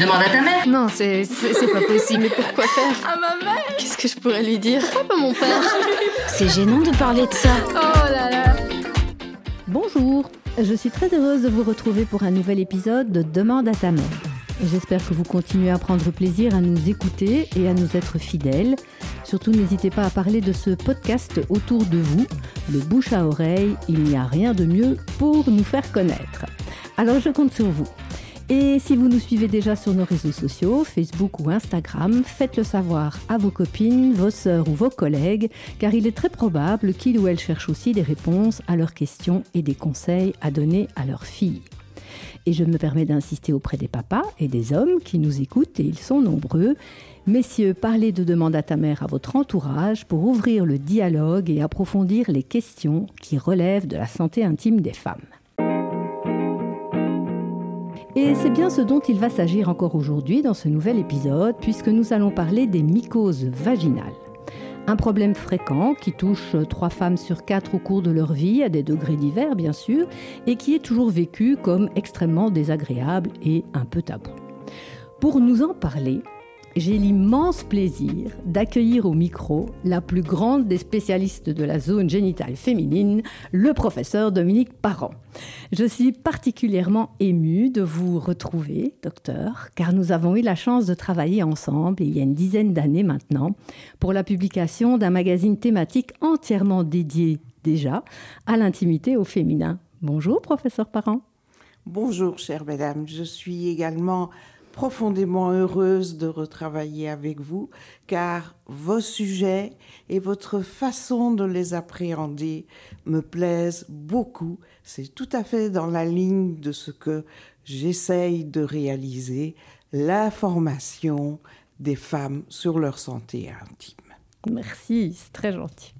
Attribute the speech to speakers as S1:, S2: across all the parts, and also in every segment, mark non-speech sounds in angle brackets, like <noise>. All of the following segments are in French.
S1: Demande à ta mère.
S2: Non, c'est c'est pas possible. Mais pourquoi faire
S3: À ma mère
S2: Qu'est-ce que je pourrais lui dire
S3: Pourquoi pas mon père <laughs>
S4: C'est gênant de parler de ça.
S3: Oh là là
S5: Bonjour, je suis très heureuse de vous retrouver pour un nouvel épisode de Demande à ta mère. J'espère que vous continuez à prendre plaisir à nous écouter et à nous être fidèles. Surtout, n'hésitez pas à parler de ce podcast autour de vous. Le bouche à oreille, il n'y a rien de mieux pour nous faire connaître. Alors, je compte sur vous. Et si vous nous suivez déjà sur nos réseaux sociaux, Facebook ou Instagram, faites-le savoir à vos copines, vos sœurs ou vos collègues, car il est très probable qu'ils ou elles cherchent aussi des réponses à leurs questions et des conseils à donner à leurs filles. Et je me permets d'insister auprès des papas et des hommes qui nous écoutent, et ils sont nombreux. Messieurs, parlez de demande à ta mère à votre entourage pour ouvrir le dialogue et approfondir les questions qui relèvent de la santé intime des femmes. Et c'est bien ce dont il va s'agir encore aujourd'hui dans ce nouvel épisode, puisque nous allons parler des mycoses vaginales. Un problème fréquent qui touche trois femmes sur quatre au cours de leur vie, à des degrés divers bien sûr, et qui est toujours vécu comme extrêmement désagréable et un peu tabou. Pour nous en parler, j'ai l'immense plaisir d'accueillir au micro la plus grande des spécialistes de la zone génitale féminine, le professeur Dominique Parent. Je suis particulièrement émue de vous retrouver, docteur, car nous avons eu la chance de travailler ensemble il y a une dizaine d'années maintenant pour la publication d'un magazine thématique entièrement dédié déjà à l'intimité au féminin. Bonjour, professeur Parent.
S6: Bonjour, chère madame. Je suis également profondément heureuse de retravailler avec vous, car vos sujets et votre façon de les appréhender me plaisent beaucoup. C'est tout à fait dans la ligne de ce que j'essaye de réaliser, l'information des femmes sur leur santé intime.
S5: Merci, c'est très gentil.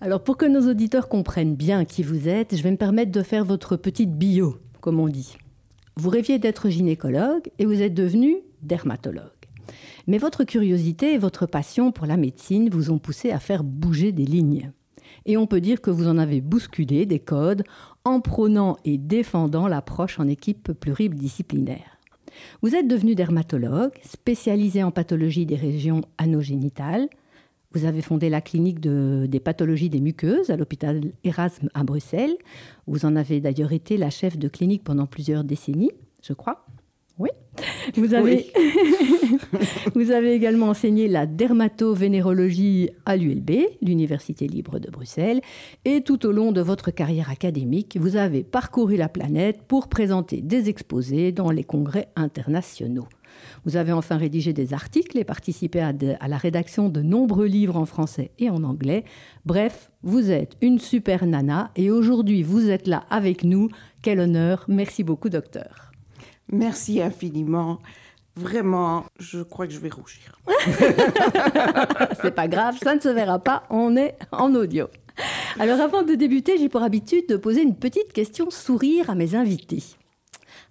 S5: Alors pour que nos auditeurs comprennent bien qui vous êtes, je vais me permettre de faire votre petite bio, comme on dit. Vous rêviez d'être gynécologue et vous êtes devenu dermatologue. Mais votre curiosité et votre passion pour la médecine vous ont poussé à faire bouger des lignes. Et on peut dire que vous en avez bousculé des codes en prônant et défendant l'approche en équipe pluridisciplinaire. Vous êtes devenu dermatologue, spécialisé en pathologie des régions anogénitales. Vous avez fondé la clinique de, des pathologies des muqueuses à l'hôpital Erasme à Bruxelles. Vous en avez d'ailleurs été la chef de clinique pendant plusieurs décennies, je crois. Oui. Vous avez, <laughs> vous avez également enseigné la dermatovénérologie à l'ULB, l'Université libre de Bruxelles, et tout au long de votre carrière académique, vous avez parcouru la planète pour présenter des exposés dans les congrès internationaux. Vous avez enfin rédigé des articles et participé à, de, à, la rédaction de nombreux livres en français et en anglais. Bref, vous êtes une super nana et aujourd'hui vous êtes là avec nous. Quel honneur. Merci beaucoup, docteur.
S6: Merci infiniment. Vraiment, je crois que je vais rougir. <laughs>
S5: C'est pas grave, ça ne se verra pas, on est en audio. Alors avant de débuter, j'ai pour habitude de poser une petite question sourire à mes invités.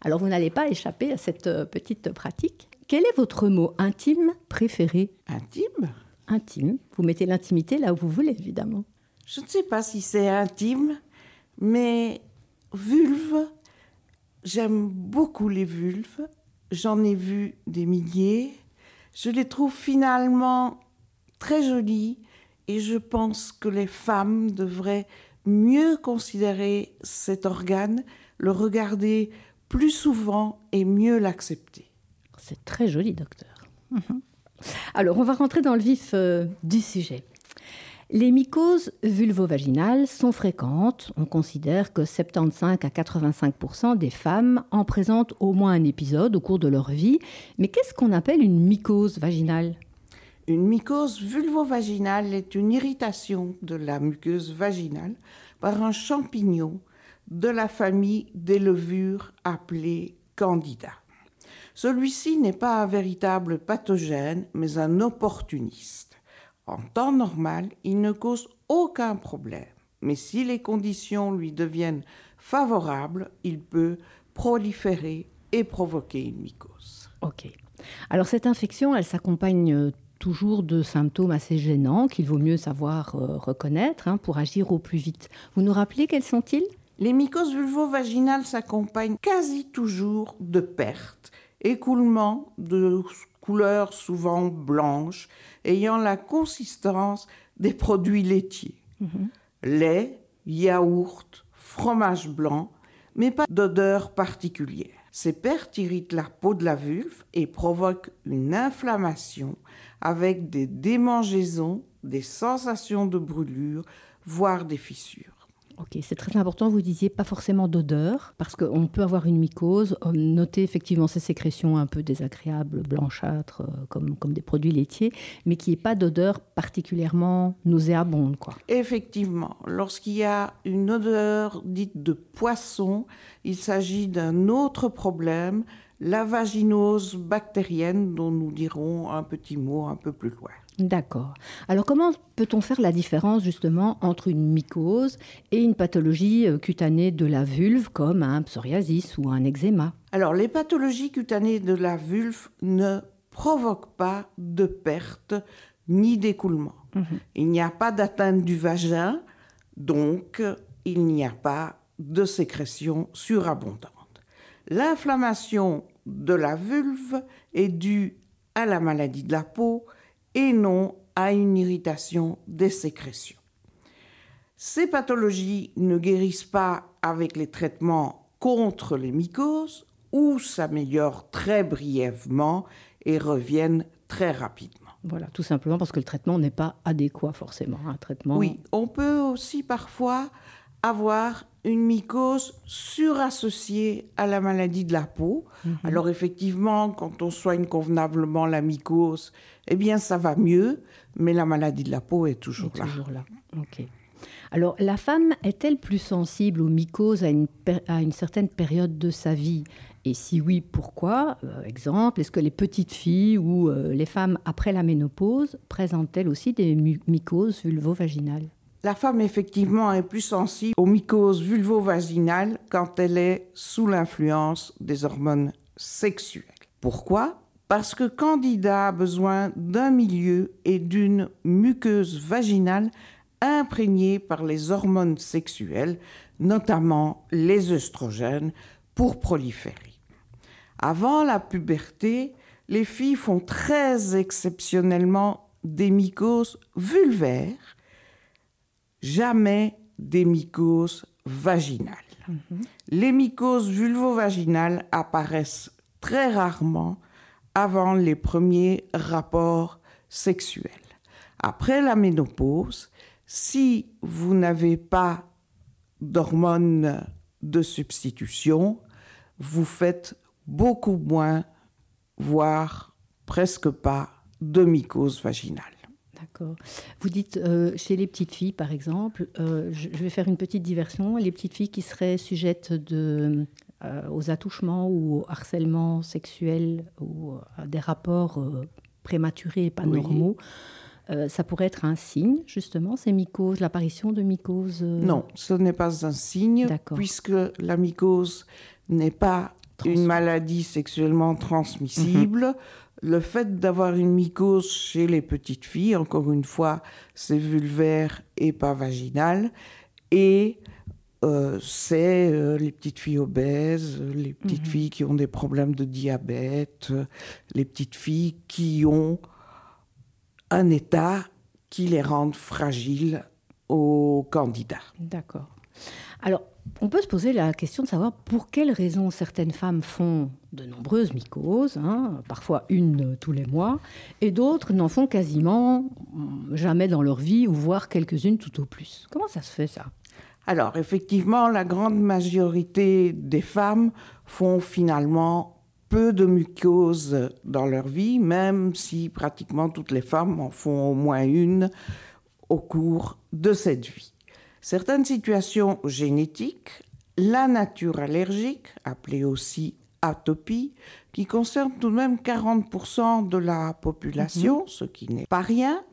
S5: Alors vous n'allez pas échapper à cette petite pratique. Quel est votre mot intime préféré?
S6: Intime?
S5: Intime. Vous mettez l'intimité là où vous voulez, évidemment.
S6: Je ne sais pas si c'est intime, mais vulve, j'aime beaucoup les vulves. J'en ai vu des milliers. Je les trouve finalement très jolies et je pense que les femmes devraient mieux considérer cet organe, le regarder plus souvent et mieux l'accepter.
S5: C'est très joli, docteur. Mmh. Alors, on va rentrer dans le vif euh, du sujet. Les mycoses vulvovaginales sont fréquentes. On considère que 75 à 85% des femmes en présentent au moins un épisode au cours de leur vie. Mais qu'est-ce qu'on appelle une mycose vaginale?
S6: Une mycose vulvovaginale est une irritation de la muqueuse vaginale par un champignon de la famille des levures appelée candida. Celui-ci n'est pas un véritable pathogène, mais un opportuniste. En temps normal, il ne cause aucun problème, mais si les conditions lui deviennent favorables, il peut proliférer et provoquer une mycose.
S5: Ok. Alors cette infection, elle s'accompagne toujours de symptômes assez gênants qu'il vaut mieux savoir euh, reconnaître hein, pour agir au plus vite. Vous nous rappelez quels sont-ils?
S6: Les mycoses vulvovaginales s'accompagnent quasi toujours de pertes écoulement de couleur souvent blanche, ayant la consistance des produits laitiers. Lait, yaourt, fromage blanc, mais pas d'odeur particulière. Ces pertes irritent la peau de la vulve et provoquent une inflammation avec des démangeaisons, des sensations de brûlure, voire des fissures.
S5: Ok, c'est très important, vous disiez pas forcément d'odeur, parce qu'on peut avoir une mycose, euh, noter effectivement ces sécrétions un peu désagréables, blanchâtres, euh, comme, comme des produits laitiers, mais qui n'y ait pas d'odeur particulièrement nauséabonde. Quoi.
S6: Effectivement, lorsqu'il y a une odeur dite de poisson, il s'agit d'un autre problème, la vaginose bactérienne, dont nous dirons un petit mot un peu plus loin.
S5: D'accord. Alors comment peut-on faire la différence justement entre une mycose et une pathologie euh, cutanée de la vulve comme un psoriasis ou un eczéma?
S6: Alors les pathologies cutanées de la vulve ne provoquent pas de perte ni d'écoulement. Il n'y a pas d'atteinte du vagin, donc il n'y a pas de sécrétion surabondante. L'inflammation de la vulve est due à la maladie de la peau et non à une irritation des sécrétions. Ces pathologies ne guérissent pas avec les traitements contre les mycoses ou s'améliorent très brièvement et reviennent très rapidement.
S5: Voilà, tout simplement parce que le traitement n'est pas adéquat forcément. Un traitement.
S6: Oui, on peut aussi parfois avoir une mycose surassociée à la maladie de la peau. Alors effectivement, quand on soigne convenablement la mycose, eh bien ça va mieux, mais la maladie de la peau est toujours
S5: est
S6: là.
S5: toujours là. Ok. Alors, la femme est-elle plus sensible aux mycoses à une, per- à une certaine période de sa vie? Et si oui, pourquoi? Euh, Exemple, est-ce que les petites filles ou euh, les femmes après la ménopause présentent-elles aussi des mycoses vulvo-vaginales?
S6: La femme, effectivement, est plus sensible aux mycoses vulvo-vaginales quand elle est sous l'influence des hormones sexuelles. Pourquoi? Parce que Candida a besoin d'un milieu et d'une muqueuse vaginale imprégnée par les hormones sexuelles, notamment les œstrogènes, pour proliférer. Avant la puberté, les filles font très exceptionnellement des mycoses vulvaires jamais des mycoses vaginales. Les mycoses vulvo-vaginales apparaissent très rarement avant les premiers rapports sexuels. Après la ménopause, si vous n'avez pas d'hormones de substitution, vous faites beaucoup moins, voire presque pas, de mycose vaginale.
S5: D'accord. Vous dites euh, chez les petites filles, par exemple, euh, je, vais faire une petite diversion, les petites filles qui seraient sujettes de, euh, aux attouchements ou au harcèlement sexuel ou à des rapports prématurés et pas
S6: Oui.
S5: normaux, ça pourrait être un signe, justement, ces mycoses, l'apparition de mycoses
S6: Non, ce n'est pas un signe, puisque la mycose n'est pas
S5: Trans-
S6: une maladie sexuellement transmissible. Le fait d'avoir une mycose chez les petites filles, encore une fois, c'est vulvaire et pas vaginal. Et euh, c'est euh, les petites filles obèses, les petites filles qui ont des problèmes de diabète, les petites filles qui ont un état qui les rend fragiles aux candidats.
S5: D'accord. Alors, on peut se poser la question de savoir pour quelles raisons certaines femmes font de nombreuses mycoses, hein, parfois une tous les mois, et d'autres n'en font quasiment mm, jamais dans leur vie, ou voire quelques-unes tout au plus. Comment ça se fait ça?
S6: Alors, effectivement, la grande majorité des femmes font finalement peu de mucose dans leur vie, même si pratiquement toutes les femmes en font au moins une au cours de cette vie. Certaines situations génétiques, la nature allergique, appelée aussi atopie, qui concerne tout de même 40% de la population, ce qui n'est pas rien,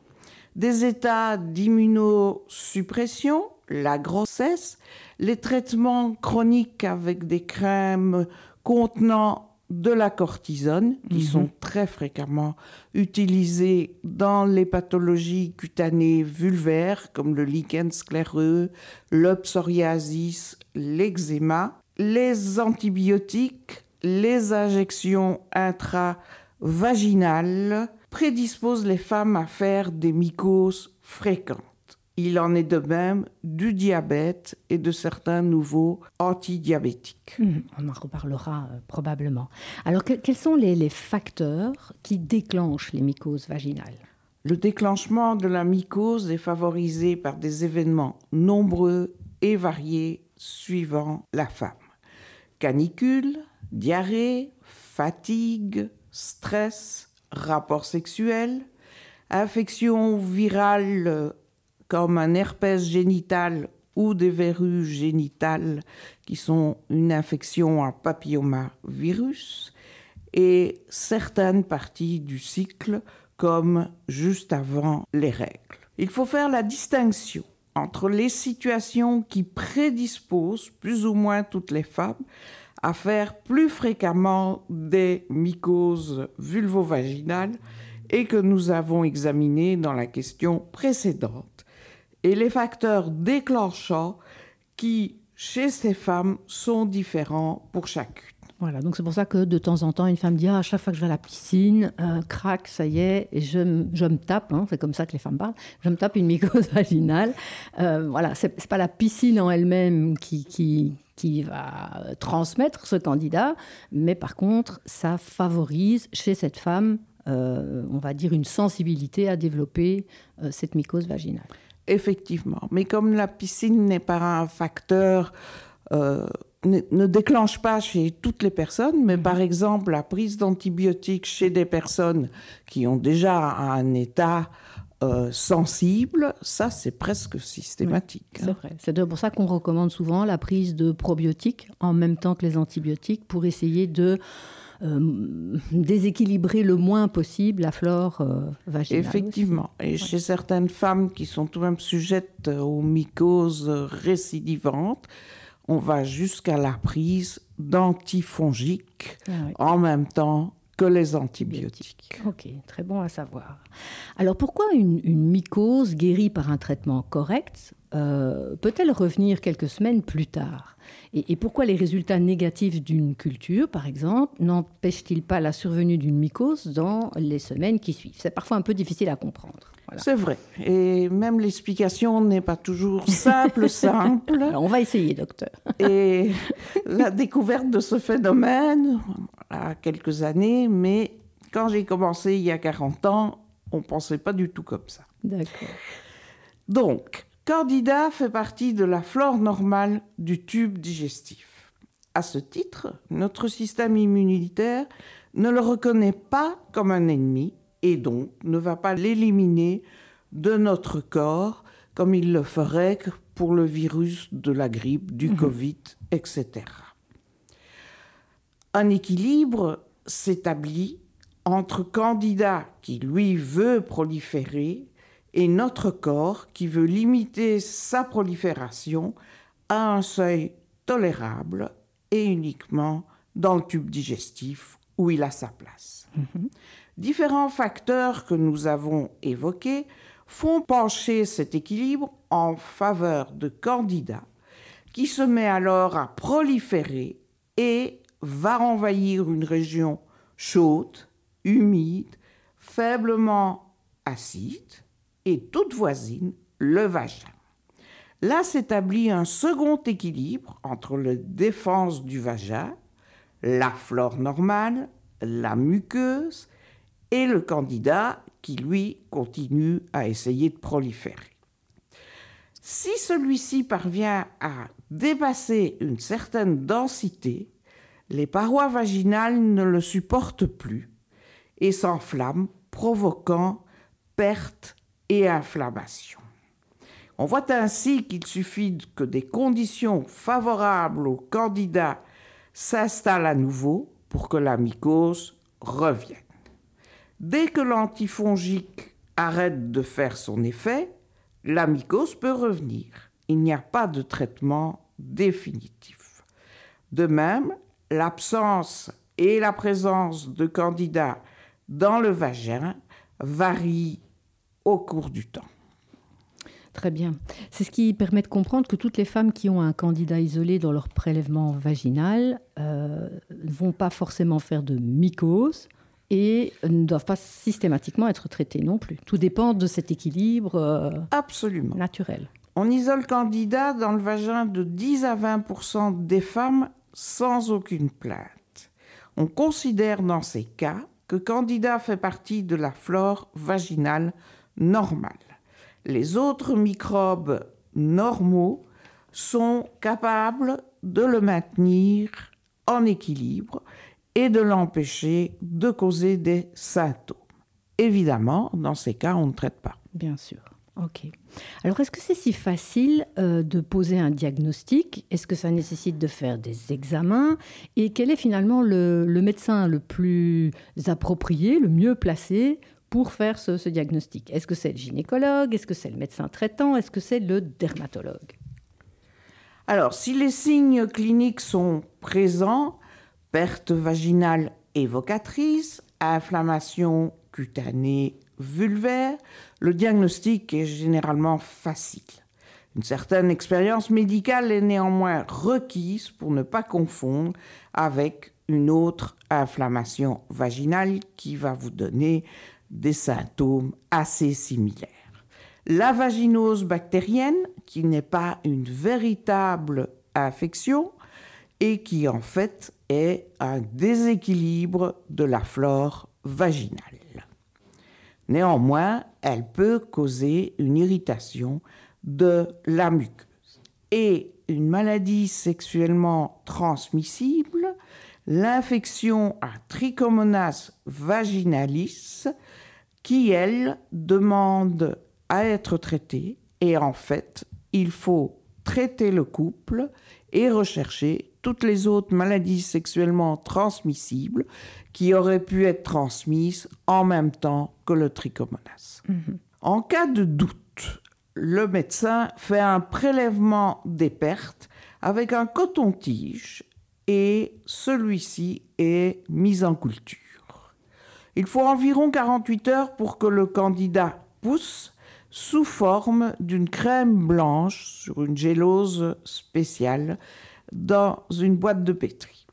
S6: des états d'immunosuppression, la grossesse, les traitements chroniques avec des crèmes contenant de la cortisone, qui sont très fréquemment utilisées dans les pathologies cutanées vulvaires, comme le lichen scléreux, le psoriasis, l'eczéma, les antibiotiques, les injections intravaginales prédisposent les femmes à faire des mycoses fréquentes. Il en est de même du diabète et de certains nouveaux antidiabétiques.
S5: Mmh, on en reparlera euh, probablement. Alors, que, quels sont les, les facteurs qui déclenchent les mycoses vaginales?
S6: Le déclenchement de la mycose est favorisé par des événements nombreux et variés suivant la femme. Canicule, diarrhée, fatigue, stress, rapport sexuel, infection virale comme un herpès génital ou des verrues génitales qui sont une infection à papillomavirus et certaines parties du cycle comme juste avant les règles. Il faut faire la distinction entre les situations qui prédisposent plus ou moins toutes les femmes à faire plus fréquemment des mycoses vulvovaginales et que nous avons examinées dans la question précédente, et les facteurs déclenchants qui, chez ces femmes, sont différents pour chacune.
S5: Voilà, donc c'est pour ça que de temps en temps, une femme dit ah, à chaque fois que je vais à la piscine, euh, crac, ça y est, et je, me tape, hein, c'est comme ça que les femmes parlent, je me tape une mycose vaginale. <laughs> Euh, voilà, c'est c'est pas la piscine en elle-même qui va transmettre ce candidat, mais par contre, ça favorise chez cette femme, euh, on va dire, une sensibilité à développer euh, cette mycose vaginale.
S6: Effectivement, mais comme la piscine n'est pas un facteur, euh, ne, ne déclenche pas chez toutes les personnes, mais par exemple la prise d'antibiotiques chez des personnes qui ont déjà un état euh, sensible, ça c'est presque systématique.
S5: C'est
S6: hein.
S5: vrai. C'est pour ça qu'on recommande souvent la prise de probiotiques en même temps que les antibiotiques pour essayer de euh, déséquilibrer le moins possible la flore euh, vaginale.
S6: Effectivement. Et chez certaines femmes qui sont tout de même sujettes aux mycoses récidivantes, on va jusqu'à la prise d'antifongiques
S5: Ah oui.
S6: en même temps que les antibiotiques.
S5: Ok, très bon à savoir. Alors pourquoi une, une mycose guérie par un traitement correct euh, peut-elle revenir quelques semaines plus tard? Et, et pourquoi les résultats négatifs d'une culture, par exemple, n'empêchent-ils pas la survenue d'une mycose dans les semaines qui suivent? C'est parfois un peu difficile à comprendre. Voilà.
S6: C'est vrai. Et même l'explication n'est pas toujours simple, <laughs> simple.
S5: Alors on va essayer, docteur.
S6: Et la découverte de ce phénomène a quelques années, mais quand j'ai commencé il y a 40 ans, on ne pensait pas du tout comme ça.
S5: D'accord.
S6: Donc, Candida fait partie de la flore normale du tube digestif. À ce titre, notre système immunitaire ne le reconnaît pas comme un ennemi et donc ne va pas l'éliminer de notre corps comme il le ferait pour le virus de la grippe, du Covid, etc. Un équilibre s'établit entre Candida qui, lui, veut proliférer et notre corps qui veut limiter sa prolifération à un seuil tolérable et uniquement dans le tube digestif où il a sa place. Différents facteurs que nous avons évoqués font pencher cet équilibre en faveur de Candida qui se met alors à proliférer et va envahir une région chaude, humide, faiblement acide et toute voisine, le vagin. Là s'établit un second équilibre entre la défense du vagin, la flore normale, la muqueuse et le candidat qui, lui, continue à essayer de proliférer. Si celui-ci parvient à dépasser une certaine densité, les parois vaginales ne le supportent plus et s'enflamment, provoquant perte inflammation. On voit ainsi qu'il suffit que des conditions favorables au candidat s'installent à nouveau pour que la mycose revienne. Dès que l'antifongique arrête de faire son effet, la mycose peut revenir. Il n'y a pas de traitement définitif. De même, l'absence et la présence de candidats dans le vagin varient au cours du temps.
S5: Très bien. C'est ce qui permet de comprendre que toutes les femmes qui ont un candidat isolé dans leur prélèvement vaginal euh, ne vont pas forcément faire de mycose et ne doivent pas systématiquement être traitées non plus. Tout dépend de cet équilibre euh,
S6: Absolument.
S5: naturel.
S6: On isole Candida dans le vagin de 10 à 20% des femmes sans aucune plainte. On considère dans ces cas que Candida fait partie de la flore vaginale normale les autres microbes normaux sont capables de le maintenir en équilibre et de l'empêcher de causer des symptômes. Évidemment, dans ces cas, on ne traite pas.
S5: Bien sûr. Ok. Alors, est-ce que c'est si facile euh, de poser un diagnostic? Est-ce que ça nécessite de faire des examens? Et quel est finalement le médecin le plus approprié, le mieux placé pour faire ce, diagnostic. Est-ce que c'est le gynécologue? Est-ce que c'est le médecin traitant? Est-ce que c'est le dermatologue?
S6: Alors, si les signes cliniques sont présents, perte vaginale évocatrice, inflammation cutanée vulvaire, le diagnostic est généralement facile. Une certaine expérience médicale est néanmoins requise pour ne pas confondre avec une autre inflammation vaginale qui va vous donner des symptômes assez similaires. La vaginose bactérienne, qui n'est pas une véritable infection et qui en fait est un déséquilibre de la flore vaginale. Néanmoins, elle peut causer une irritation de la muqueuse. Et une maladie sexuellement transmissible, l'infection à Trichomonas vaginalis, qui, elle, demande à être traitée. Et en fait, il faut traiter le couple et rechercher toutes les autres maladies sexuellement transmissibles qui auraient pu être transmises en même temps que le trichomonas. Mhm. En cas de doute, le médecin fait un prélèvement des pertes avec un coton-tige et celui-ci est mis en culture. Il faut environ 48 heures pour que le candidat pousse sous forme d'une crème blanche sur une gélose spéciale dans une boîte de pétri.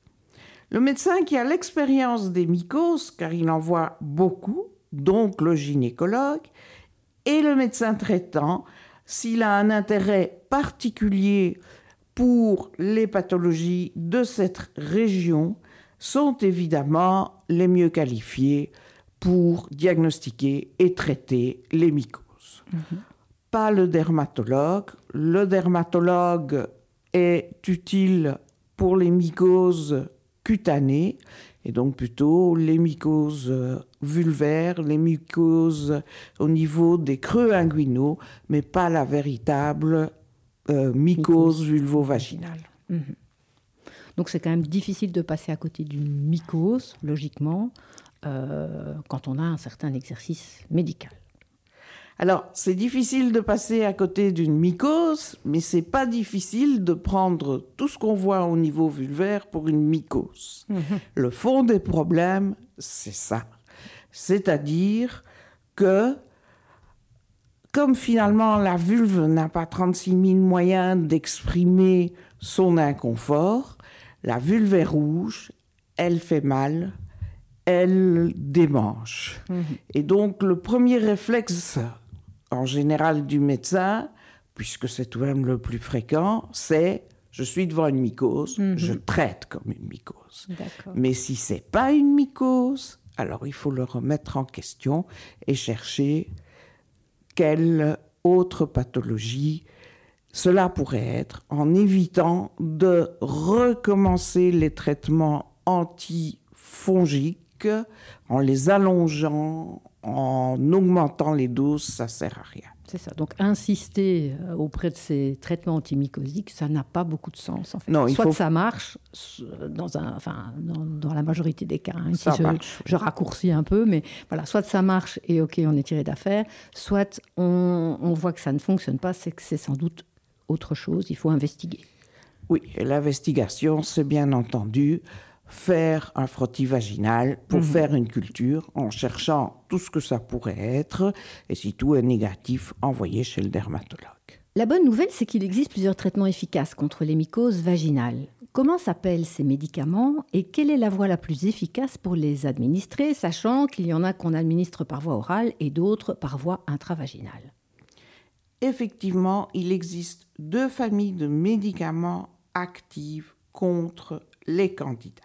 S6: Le médecin qui a l'expérience des mycoses, car il en voit beaucoup, donc le gynécologue, et le médecin traitant, s'il a un intérêt particulier pour les pathologies de cette région, sont évidemment les mieux qualifiés pour diagnostiquer et traiter les mycoses. Mhm. Pas le dermatologue. Le dermatologue est utile pour les mycoses cutanées, et donc plutôt les mycoses vulvaires, les mycoses au niveau des creux inguinaux, mais pas la véritable euh, mycose, vulvo-vaginale. Mhm.
S5: Donc c'est quand même difficile de passer à côté d'une mycose, logiquement, euh, quand on a un certain exercice médical.
S6: Alors, c'est difficile de passer à côté d'une mycose, mais c'est pas difficile de prendre tout ce qu'on voit au niveau vulvaire pour une mycose. <laughs> Le fond des problèmes, c'est ça. C'est-à-dire que, comme finalement la vulve n'a pas 36 000 moyens d'exprimer son inconfort, la vulve est rouge, elle fait mal, elle démange. Mhm. Et donc le premier réflexe, en général du médecin, puisque c'est tout de même le plus fréquent, c'est je suis devant une mycose, mhm. je traite comme une mycose. Mais si c'est pas une mycose, alors il faut le remettre en question et chercher quelle autre pathologie cela pourrait être en évitant de recommencer les traitements antifongiques, en les allongeant, en augmentant les doses, ça sert à rien.
S5: C'est ça. Donc insister euh, auprès de ces traitements antimycosiques, ça n'a pas beaucoup de sens. En fait. Non, Soit ça marche dans, un, enfin, dans, la majorité des cas. Hein. je, je, raccourcis un peu, mais voilà, soit ça marche et ok, on est tiré d'affaire, soit on, on, voit que ça ne fonctionne pas, c'est que c'est sans doute autre chose, il faut investiguer.
S6: Oui, l'investigation, c'est bien entendu faire un frottis vaginal pour
S5: Mhm.
S6: faire une culture en cherchant tout ce que ça pourrait être et si tout est négatif, envoyer chez le dermatologue.
S5: La bonne nouvelle, c'est qu'il existe plusieurs traitements efficaces contre les mycoses vaginales. Comment s'appellent ces médicaments et quelle est la voie la plus efficace pour les administrer, sachant qu'il y en a qu'on administre par voie orale et d'autres par voie intravaginale?
S6: Effectivement, il existe deux familles de médicaments actifs contre les candidats.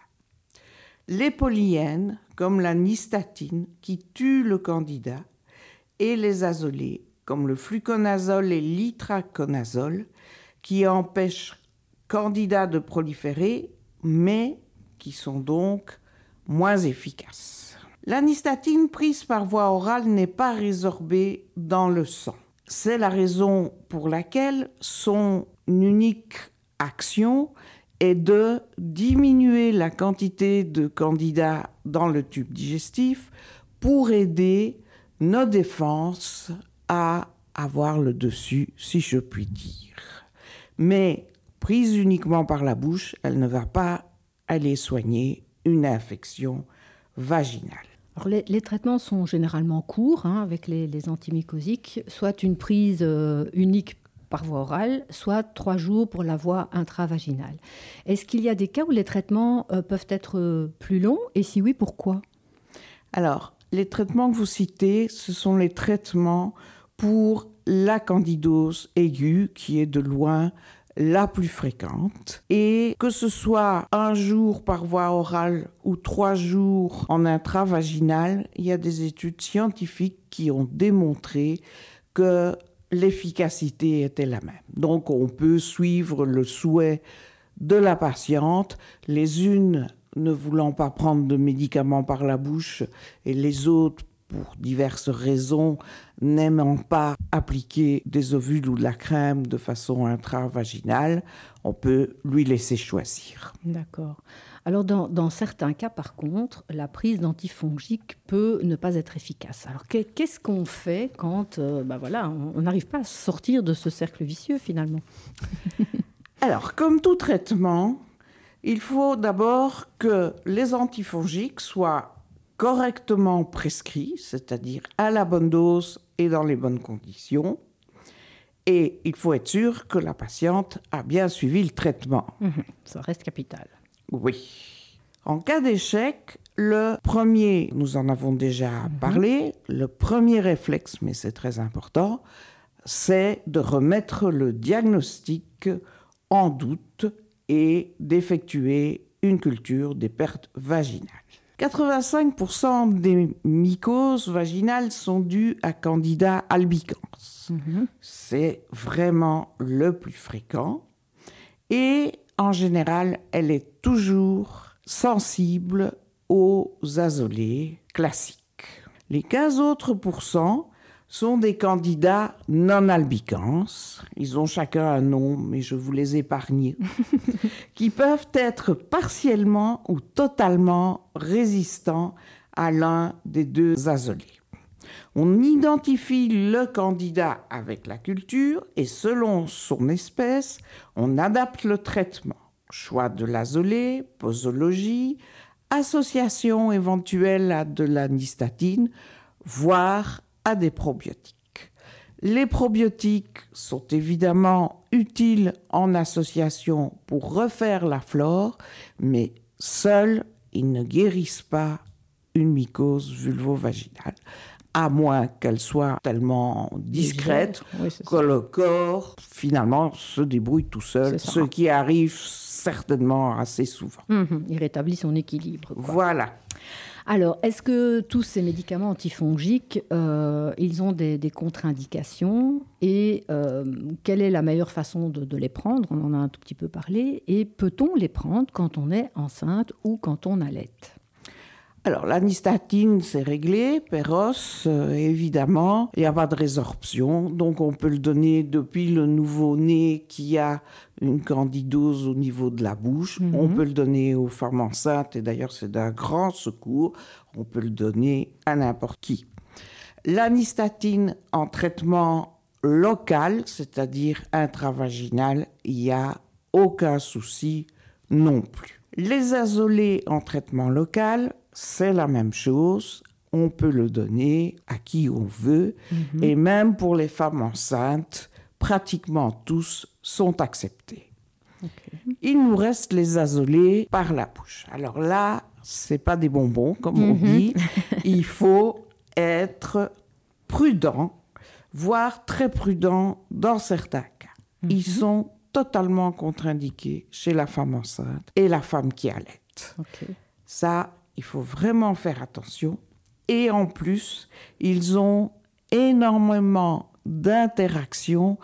S6: Les polyènes, comme la nystatine, qui tuent le candidat, et les azolés, comme le fluconazole et l'itraconazole, qui empêchent candidats de proliférer, mais qui sont donc moins efficaces. La nystatine prise par voie orale n'est pas résorbée dans le sang. C'est la raison pour laquelle son unique action est de diminuer la quantité de candidats dans le tube digestif pour aider nos défenses à avoir le dessus, si je puis dire. Mais prise uniquement par la bouche, elle ne va pas aller soigner une infection vaginale.
S5: Alors, les, traitements sont généralement courts hein, avec les, les antimycosiques, soit une prise euh, unique par voie orale, soit trois jours pour la voie intravaginale. Est-ce qu'il y a des cas où les traitements euh, peuvent être euh, plus longs? Et si oui, pourquoi?
S6: Alors, les traitements que vous citez, ce sont les traitements pour la candidose aiguë, qui est de loin la plus fréquente. Et que ce soit un jour par voie orale ou trois jours en intravaginal, il y a des études scientifiques qui ont démontré que l'efficacité était la même. Donc on peut suivre le souhait de la patiente, les unes ne voulant pas prendre de médicaments par la bouche et les autres, pour diverses raisons, n'aimant pas appliquer des ovules ou de la crème de façon intravaginale, on peut lui laisser choisir.
S5: D'accord. Alors, dans, dans, certains cas, par contre, la prise d'antifongiques peut ne pas être efficace. Alors, qu'est-ce qu'on fait quand euh, ben voilà, on n'arrive pas à sortir de ce cercle vicieux, finalement? <laughs>
S6: Alors, comme tout traitement, il faut d'abord que les antifongiques soient correctement prescrits, c'est-à-dire à la bonne dose et dans les bonnes conditions. Et il faut être sûr que la patiente a bien suivi le traitement.
S5: Mmh, ça reste capital.
S6: Oui. En cas d'échec, le premier, nous en avons déjà mmh. parlé, le premier réflexe, mais c'est très important, c'est de remettre le diagnostic en doute et d'effectuer une culture des pertes vaginales. 85% des mycoses vaginales sont dues à Candida albicans. Mmh. C'est vraiment le plus fréquent. Et en général, elle est toujours sensible aux azolés classiques. Les 15 autres pourcents sont des candidats non albicans. Ils ont chacun un nom, mais je vous les épargne. <laughs> qui peuvent être partiellement ou totalement résistants à l'un des deux azolés. On identifie le candidat avec la culture et selon son espèce, on adapte le traitement. Choix de l'azolé, posologie, association éventuelle à de la nystatine, voire à des probiotiques. Les probiotiques sont évidemment utiles en association pour refaire la flore, mais seuls, ils ne guérissent pas une mycose vulvo-vaginale, à moins qu'elle soit tellement discrète oui, que le corps, finalement, se débrouille tout seul, ce qui arrive certainement assez souvent.
S5: Mmh, il rétablit son équilibre. Quoi.
S6: Voilà.
S5: Alors, est-ce que tous ces médicaments antifongiques, euh, ils ont des, contre-indications Et euh, quelle est la meilleure façon de, de, les prendre? On en a un tout petit peu parlé. Et peut-on les prendre quand on est enceinte ou quand on allait?
S6: Alors, la nystatine, c'est réglé. Péros, euh, évidemment, il n'y a pas de résorption. Donc, on peut le donner depuis le nouveau-né qui a une candidose au niveau de la bouche. Mm -hmm. On peut le donner aux femmes enceintes. Et d'ailleurs, c'est d'un grand secours. On peut le donner à n'importe qui. La nystatine en traitement local, c'est-à-dire intravaginal, il n'y a aucun souci non plus. Les azolés en traitement local, c'est la même chose. On peut le donner à qui on veut. Et même pour les femmes enceintes, pratiquement tous sont acceptés. Il nous reste les azolés par la bouche. Alors là, c'est pas des bonbons, comme on dit. <laughs> Il faut être prudent, voire très prudent dans certains cas. Ils sont totalement contre-indiqués chez la femme enceinte et la femme qui allait. Ça, il faut vraiment faire attention. Et en plus, ils ont énormément d'interactions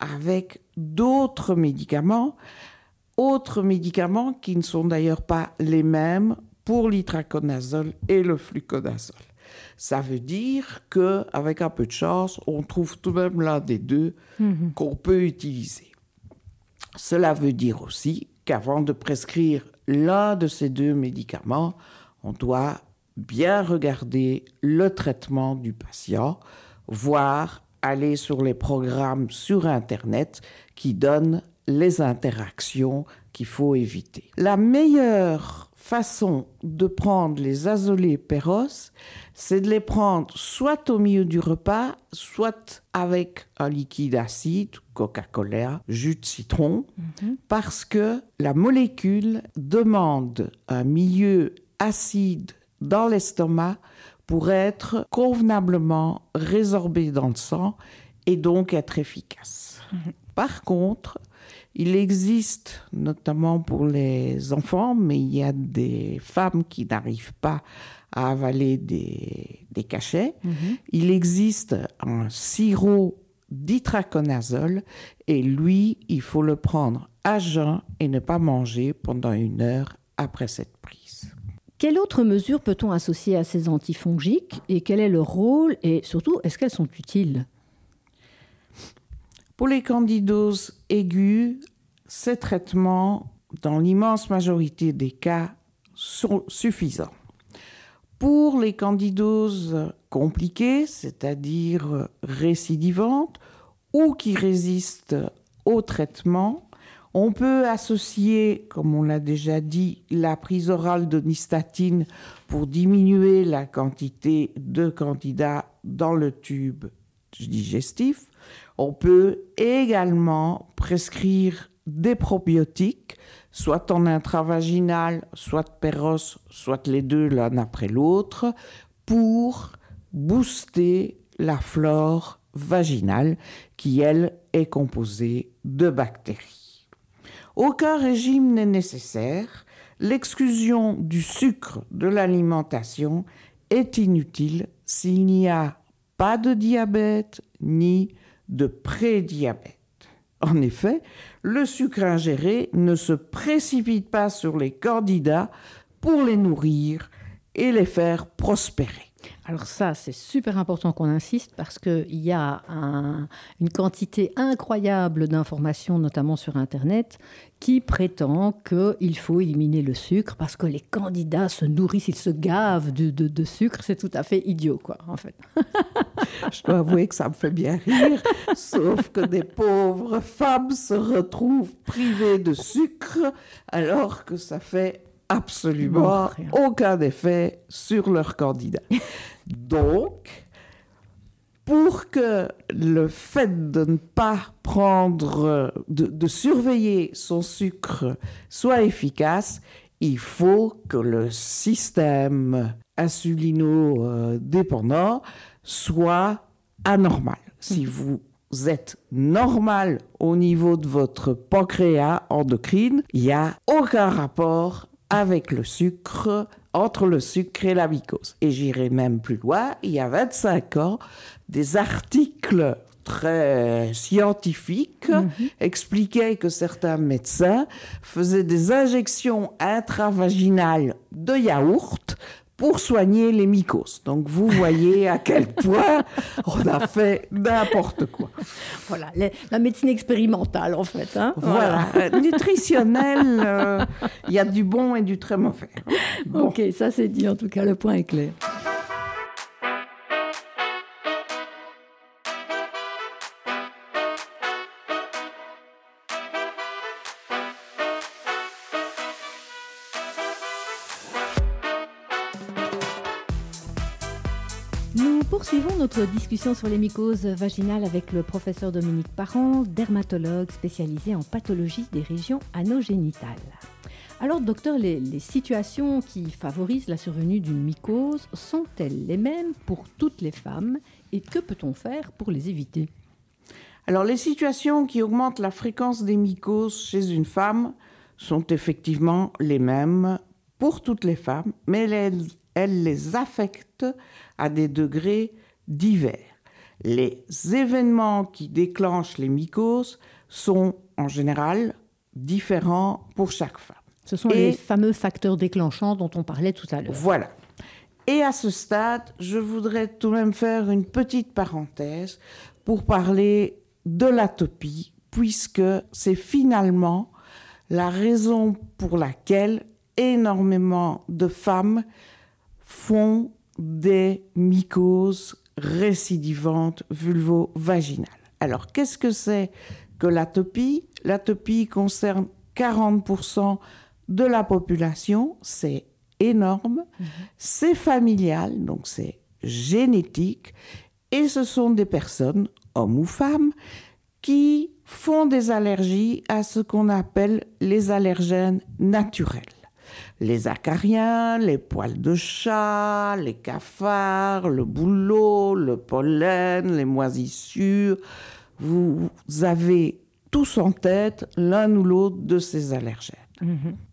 S6: avec d'autres médicaments, autres médicaments qui ne sont d'ailleurs pas les mêmes pour l'itraconazole et le fluconazole. Ça veut dire que avec un peu de chance, on trouve tout de même l'un des deux qu'on peut utiliser. Cela veut dire aussi qu'avant de prescrire l'un de ces deux médicaments, on doit bien regarder le traitement du patient, voire aller sur les programmes sur Internet qui donnent les interactions qu'il faut éviter. La meilleure façon de prendre les azolés péros, c'est de les prendre soit au milieu du repas, soit avec un liquide acide, Coca-Cola, jus de citron, parce que la molécule demande un milieu acide dans l'estomac pour être convenablement résorbée dans le sang et donc être efficace. Par contre, il existe, notamment pour les enfants, mais il y a des femmes qui n'arrivent pas à avaler des, des cachets. Il existe un sirop d'itraconazole et lui, il faut le prendre à jeun et ne pas manger pendant une heure après cette prise.
S5: Quelle autre mesure peut-on associer à ces antifongiques et quel est leur rôle et surtout, est-ce qu'elles sont utiles?
S6: Pour les candidoses aiguës, ces traitements, dans l'immense majorité des cas, sont suffisants. Pour les candidoses compliquées, c'est-à-dire récidivantes, ou qui résistent au traitement, on peut associer, comme on l'a déjà dit, la prise orale de nystatine pour diminuer la quantité de candidats dans le tube digestif. On peut également prescrire des probiotiques, soit en intravaginal, soit péros, soit les deux l'un après l'autre, pour booster la flore vaginale qui, elle, est composée de bactéries. Aucun régime n'est nécessaire. L'exclusion du sucre de l'alimentation est inutile s'il n'y a pas de diabète ni de prédiabète. En effet, le sucre ingéré ne se précipite pas sur les candidats pour les nourrir et les faire prospérer.
S5: Alors ça, c'est super important qu'on insiste parce qu'il y a un- une quantité incroyable d'informations, notamment sur Internet, qui prétend qu'il faut éliminer le sucre parce que les candidats se nourrissent, ils se gavent de, de- de sucre. C'est tout à fait idiot, quoi, en fait. <laughs>
S6: Je dois avouer que ça me fait bien rire, sauf que des pauvres femmes se retrouvent privées de sucre alors que ça fait absolument aucun effet sur leur candidat. Donc, pour que le fait de ne pas prendre, de, de surveiller son sucre soit efficace, il faut que le système insulino-dépendant soit anormal. Si vous êtes normal au niveau de votre pancréas endocrine, il n'y a aucun rapport avec le sucre, entre le sucre et la mycose. Et j'irai même plus loin, il y a 25 ans, des articles très scientifiques expliquaient que certains médecins faisaient des injections intravaginales de yaourt pour soigner les mycoses. Donc vous voyez à quel <laughs> point on a fait n'importe quoi.
S5: Voilà, la, la médecine expérimentale, en fait. hein.
S6: Voilà, Euh, nutritionnel, euh, <laughs> il y a du bon et du très mauvais. Bon.
S5: Ok, ça c'est dit, en tout cas, le point est clair. Poursuivons notre discussion sur les mycoses vaginales avec le professeur Dominique Parent, dermatologue spécialisé en pathologie des régions anogénitales. Alors, docteur, les, situations qui favorisent la survenue d'une mycose sont-elles les mêmes pour toutes les femmes et que peut-on faire pour les éviter?
S6: Alors, les situations qui augmentent la fréquence des mycoses chez une femme sont effectivement les mêmes pour toutes les femmes, mais elles les affectent à des degrés divers. Les événements qui déclenchent les mycoses sont en général différents pour chaque femme.
S5: Ce sont
S6: Et-
S5: les fameux facteurs déclenchants dont on parlait tout à l'heure.
S6: Voilà. Et à ce stade, je voudrais tout de même faire une petite parenthèse pour parler de l'atopie, puisque c'est finalement la raison pour laquelle énormément de femmes font des mycoses récidivantes vulvo-vaginales. Alors, qu'est-ce que c'est que l'atopie? L'atopie concerne 40% de la population, c'est énorme, c'est familial, donc c'est génétique, et ce sont des personnes, hommes ou femmes, qui font des allergies à ce qu'on appelle les allergènes naturels. Les acariens, les poils de chat, les cafards, le bouleau, le pollen, les moisissures. Vous avez tous en tête l'un ou l'autre de ces allergènes.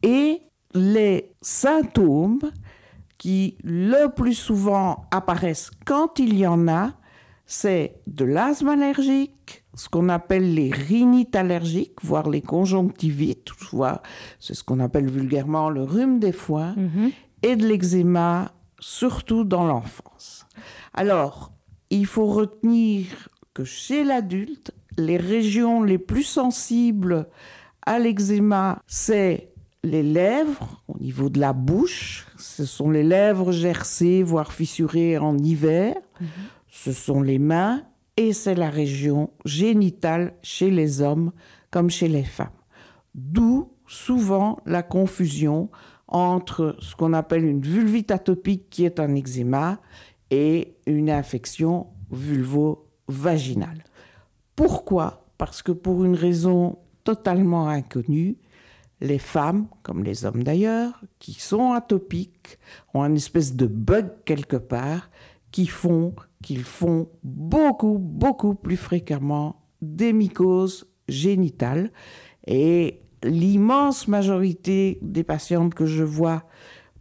S6: Et les symptômes qui le plus souvent apparaissent quand il y en a, c'est de l'asthme allergique, ce qu'on appelle les rhinites allergiques, voire les conjonctivites, voire c'est ce qu'on appelle vulgairement le rhume des foins, et de l'eczéma, surtout dans l'enfance. Alors, il faut retenir que chez l'adulte, les régions les plus sensibles à l'eczéma, c'est les lèvres, au niveau de la bouche. Ce sont les lèvres gercées, voire fissurées en hiver. Ce sont les mains et c'est la région génitale chez les hommes comme chez les femmes. D'où souvent la confusion entre ce qu'on appelle une vulvite atopique qui est un eczéma et une infection vulvo-vaginale. Pourquoi? Parce que pour une raison totalement inconnue, les femmes, comme les hommes d'ailleurs, qui sont atopiques, ont une espèce de bug quelque part qui font qu'ils font beaucoup, beaucoup plus fréquemment des mycoses génitales. Et l'immense majorité des patientes que je vois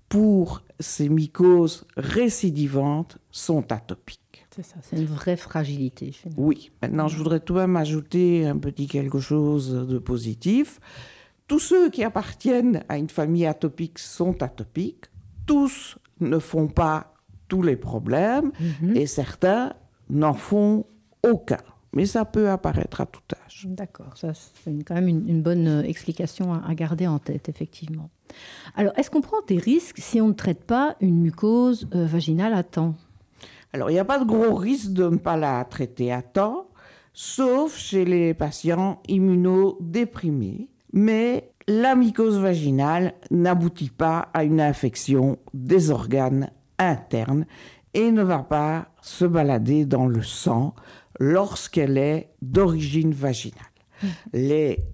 S6: pour ces mycoses récidivantes sont atopiques.
S5: C'est ça, c'est une vraie fragilité. finalement.
S6: Oui, maintenant je voudrais tout de même ajouter un petit quelque chose de positif. Tous ceux qui appartiennent à une famille atopique sont atopiques. Tous ne font pas tous les problèmes et certains n'en font aucun. Mais ça peut apparaître à tout âge.
S5: D'accord, ça c'est quand même une, une bonne euh, explication à, à garder en tête, effectivement. Alors, est-ce qu'on prend des risques si on ne traite pas une mucose euh, vaginale à temps?
S6: Alors, il n'y a pas de gros risque de ne pas la traiter à temps, sauf chez les patients immunodéprimés. Mais la mycose vaginale n'aboutit pas à une infection des organes internes et ne va pas se balader dans le sang lorsqu'elle est d'origine vaginale. Les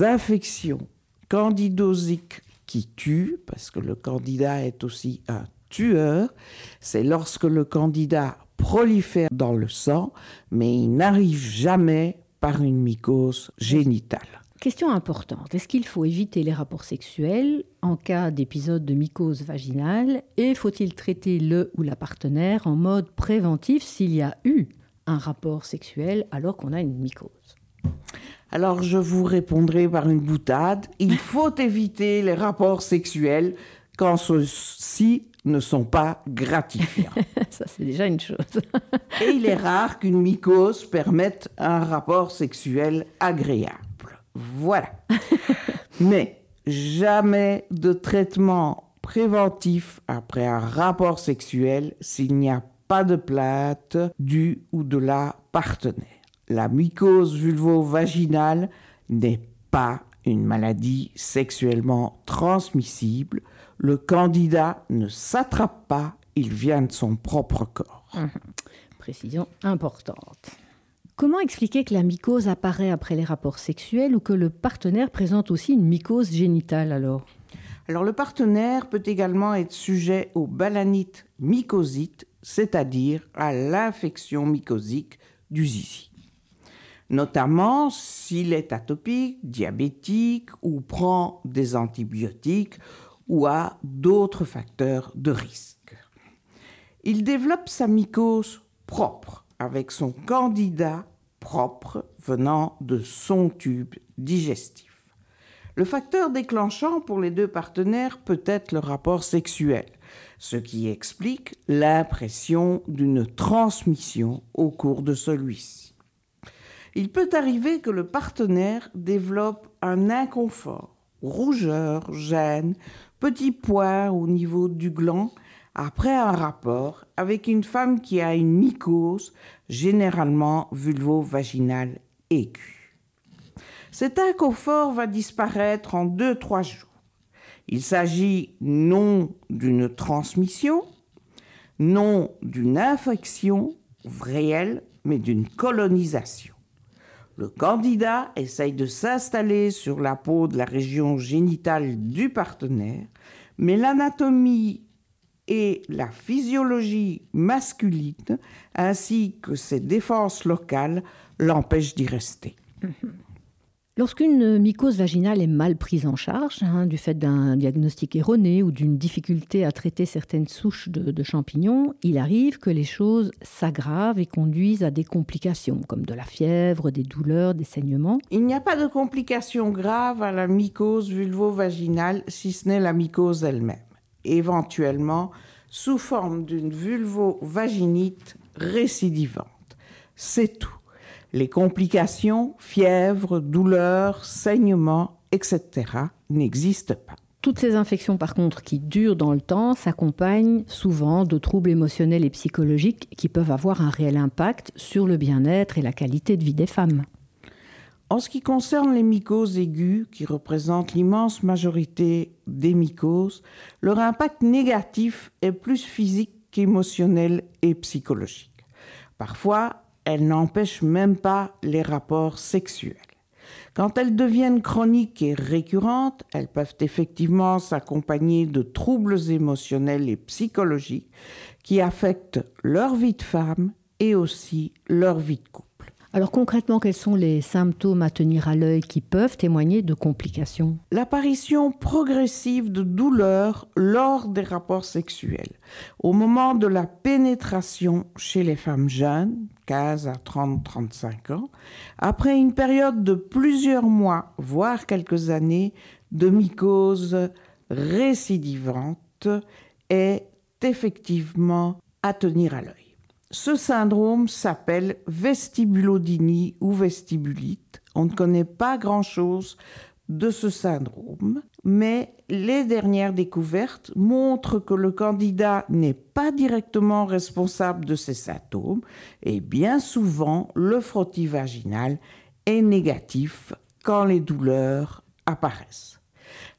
S6: infections candidosiques qui tuent, parce que le candidat est aussi un tueur, c'est lorsque le candidat prolifère dans le sang, mais il n'arrive jamais par une mycose génitale.
S5: Question importante, est-ce qu'il faut éviter les rapports sexuels en cas d'épisode de mycose vaginale et faut-il traiter le ou la partenaire en mode préventif s'il y a eu un rapport sexuel alors qu'on a une mycose?
S6: Alors je vous répondrai par une boutade. Il <laughs> faut éviter les rapports sexuels quand ceux-ci ne sont pas gratifiants. <laughs>
S5: Ça c'est déjà une chose.
S6: Et il est rare qu'une mycose permette un rapport sexuel agréable. Voilà. <laughs> Mais jamais de traitement préventif après un rapport sexuel s'il n'y a pas de plainte du ou de la partenaire. La mycose vulvo-vaginale n'est pas une maladie sexuellement transmissible. Le candidat ne s'attrape pas il vient de son propre corps.
S5: Précision importante. Comment expliquer que la mycose apparaît après les rapports sexuels ou que le partenaire présente aussi une mycose génitale alors?
S6: Alors le partenaire peut également être sujet au balanite mycosite, c'est-à-dire à, l'infection mycosique du zizi. Notamment s'il est atopique, diabétique ou prend des antibiotiques ou a d'autres facteurs de risque. Il développe sa mycose propre avec son candidat propre venant de son tube digestif. Le facteur déclenchant pour les deux partenaires peut être le rapport sexuel, ce qui explique l'impression d'une transmission au cours de celui-ci. Il peut arriver que le partenaire développe un inconfort, rougeur, gêne, petit points au niveau du gland après un rapport avec une femme qui a une mycose, généralement vulvo-vaginale aiguë. Cet inconfort va disparaître en 2-3 jours. Il s'agit non d'une transmission, non d'une infection réelle, mais d'une colonisation. Le candidat essaye de s'installer sur la peau de la région génitale du partenaire, mais l'anatomie et la physiologie masculine, ainsi que ses défenses locales, l'empêchent d'y rester.
S5: Lorsqu'une mycose vaginale est mal prise en charge, hein, du fait d'un diagnostic erroné ou d'une difficulté à traiter certaines souches de, de, champignons, il arrive que les choses s'aggravent et conduisent à des complications, comme de la fièvre, des douleurs, des saignements.
S6: Il n'y a pas de complications graves à la mycose vulvo-vaginale, si ce n'est la mycose elle-même, éventuellement sous forme d'une vulvo-vaginite récidivante. C'est tout. Les complications, fièvre, douleurs, saignements, etc. n'existent pas.
S5: Toutes ces infections, par contre, qui durent dans le temps, s'accompagnent souvent de troubles émotionnels et psychologiques qui peuvent avoir un réel impact sur le bien-être et la qualité de vie des femmes.
S6: En ce qui concerne les mycoses aiguës, qui représentent l'immense majorité des mycoses, leur impact négatif est plus physique qu'émotionnel et psychologique. Parfois, elles n'empêchent même pas les rapports sexuels. Quand elles deviennent chroniques et récurrentes, elles peuvent effectivement s'accompagner de troubles émotionnels et psychologiques qui affectent leur vie de femme et aussi leur vie de couple.
S5: Alors concrètement, quels sont les symptômes à tenir à l'œil qui peuvent témoigner de complications?
S6: L'apparition progressive de douleurs lors des rapports sexuels. Au moment de la pénétration chez les femmes jeunes, 15 à 30-35 ans, après une période de plusieurs mois, voire quelques années, de mycose récidivante est effectivement à tenir à l'œil. Ce syndrome s'appelle vestibulodynie ou vestibulite. On ne connaît pas grand-chose de ce syndrome, mais les dernières découvertes montrent que le candidat n'est pas directement responsable de ces symptômes et bien souvent le frottis vaginal est négatif quand les douleurs apparaissent.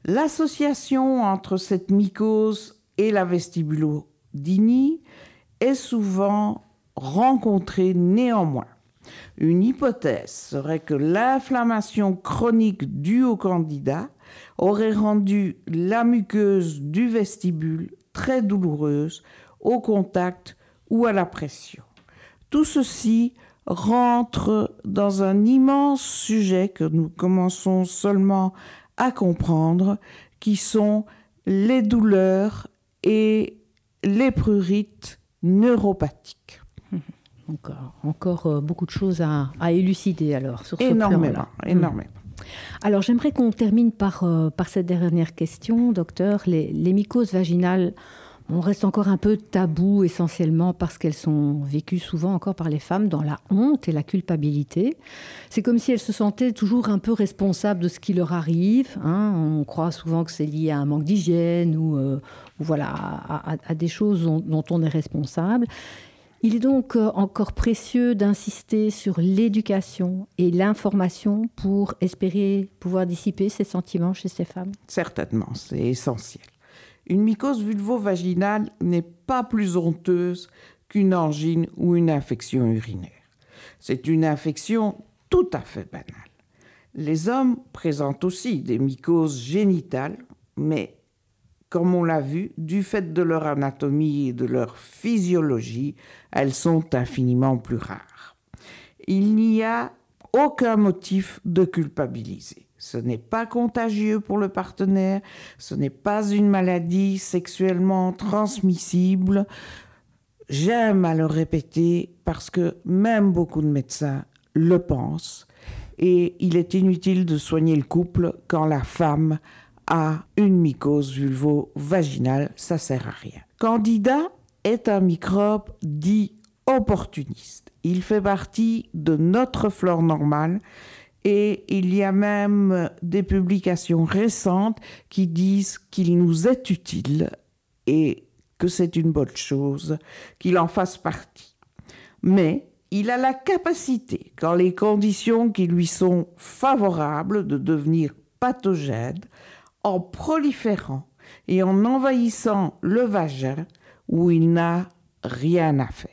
S6: L'association entre cette mycose et la vestibulodynie est souvent rencontrée néanmoins. Une hypothèse serait que l'inflammation chronique due au candidat aurait rendu la muqueuse du vestibule très douloureuse au contact ou à la pression. Tout ceci rentre dans un immense sujet que nous commençons seulement à comprendre, qui sont les douleurs et les prurites neuropathique. <laughs>
S5: Encore, encore euh, beaucoup de choses à, à élucider alors sur ce
S6: énormément, énormément.
S5: Alors j'aimerais qu'on termine par, euh, par cette dernière question, docteur. Les, les mycoses vaginales, on reste encore un peu tabou essentiellement parce qu'elles sont vécues souvent encore par les femmes dans la honte et la culpabilité. C'est comme si elles se sentaient toujours un peu responsables de ce qui leur arrive. Hein. On croit souvent que c'est lié à un manque d'hygiène ou, euh, voilà, à, des choses dont, dont on est responsable. Il est donc euh, encore précieux d'insister sur l'éducation et l'information pour espérer pouvoir dissiper ces sentiments chez ces femmes.
S6: Certainement, c'est essentiel. Une mycose vulvo-vaginale n'est pas plus honteuse qu'une angine ou une infection urinaire. C'est une infection tout à fait banale. Les hommes présentent aussi des mycoses génitales, mais comme on l'a vu, du fait de leur anatomie et de leur physiologie, elles sont infiniment plus rares. Il n'y a aucun motif de culpabiliser. Ce n'est pas contagieux pour le partenaire, ce n'est pas une maladie sexuellement transmissible. J'aime à le répéter parce que même beaucoup de médecins le pensent et il est inutile de soigner le couple quand la femme a une mycose vulvo-vaginale, ça sert à rien. Candida est un microbe dit opportuniste. Il fait partie de notre flore normale et il y a même des publications récentes qui disent qu'il nous est utile et que c'est une bonne chose qu'il en fasse partie. Mais il a la capacité, quand les conditions qui lui sont favorables, de devenir pathogène en proliférant et en envahissant le vagin où il n'a rien à faire.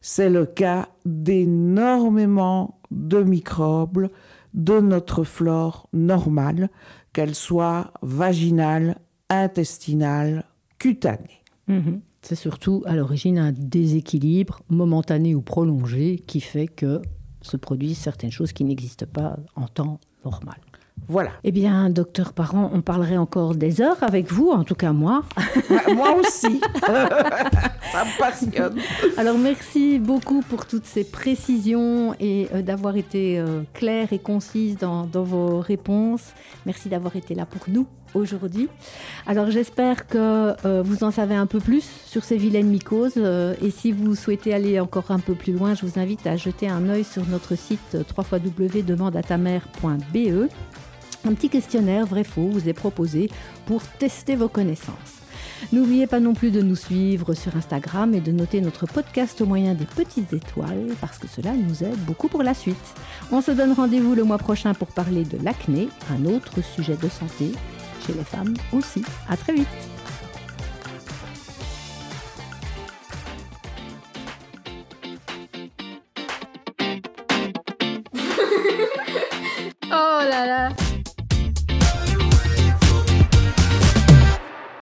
S6: C'est le cas d'énormément de microbes de notre flore normale, qu'elle soit vaginale, intestinale, cutanée.
S5: Mhm. C'est surtout à l'origine un déséquilibre momentané ou prolongé qui fait que se produisent certaines choses qui n'existent pas en temps normal.
S6: Voilà.
S5: Eh bien, docteur Parent, on parlerait encore des heures avec vous, en tout cas moi.
S6: moi aussi. <laughs> Ça me passionne.
S5: Alors, merci beaucoup pour toutes ces précisions et euh, d'avoir été euh, claire et concise dans, dans vos réponses. Merci d'avoir été là pour nous aujourd'hui. Alors j'espère que euh, vous en savez un peu plus sur ces vilaines mycoses euh, et si vous souhaitez aller encore un peu plus loin, je vous invite à jeter un œil sur notre site www.demandeatamer.be. Un petit questionnaire vrai-faux vous est proposé pour tester vos connaissances. N'oubliez pas non plus de nous suivre sur Instagram et de noter notre podcast au moyen des petites étoiles parce que cela nous aide beaucoup pour la suite. On se donne rendez-vous le mois prochain pour parler de l'acné, un autre sujet de santé chez les femmes aussi. À très vite.
S2: Oh là là